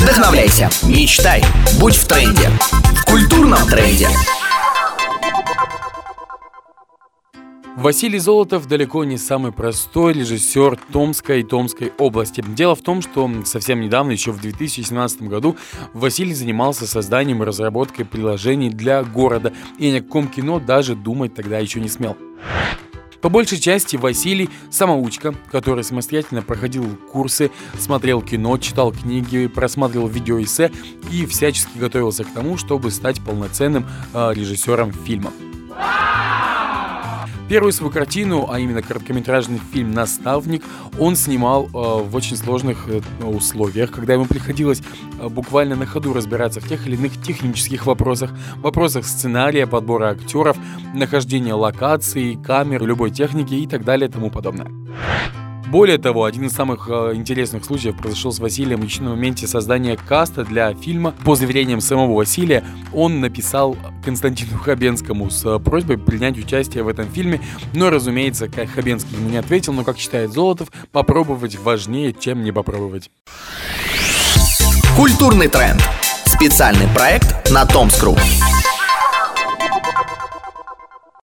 Вдохновляйся, мечтай, будь в тренде. В культурном тренде. Василий Золотов далеко не самый простой режиссер Томской и Томской области. Дело в том, что совсем недавно, еще в 2017 году, Василий занимался созданием и разработкой приложений для города, и ни о каком кино даже думать тогда еще не смел. По большей части Василий – самоучка, который самостоятельно проходил курсы, смотрел кино, читал книги, просматривал видеоэссе и всячески готовился к тому, чтобы стать полноценным э, режиссером фильма. Первую свою картину, а именно короткометражный фильм «Наставник», он снимал э, в очень сложных э, условиях, когда ему приходилось э, буквально на ходу разбираться в тех или иных технических вопросах, вопросах сценария, подбора актеров, нахождения локаций, камер, любой техники и так далее и тому подобное. Более того, один из самых э, интересных случаев произошел с Василием еще на моменте создания каста для фильма. По заверениям самого Василия, он написал Константину Хабенскому с э, просьбой принять участие в этом фильме, но, разумеется, как Хабенский ему не ответил, но, как считает Золотов, попробовать важнее, чем не попробовать. Культурный тренд. Специальный проект на Томскру.